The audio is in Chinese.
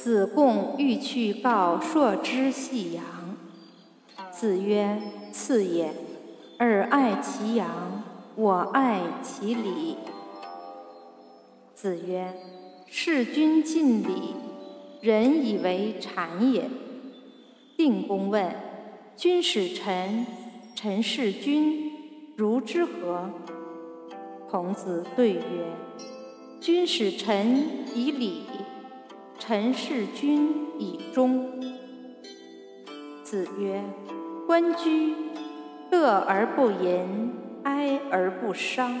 子贡欲去告朔之细阳。子曰：“次也。尔爱其阳，我爱其礼。”子曰：“事君尽礼，人以为谄也。”定公问：“君使臣，臣事君，如之何？”孔子对曰：“君使臣以礼，臣事君以忠。”子曰：“关雎，乐而不淫，哀而不伤。”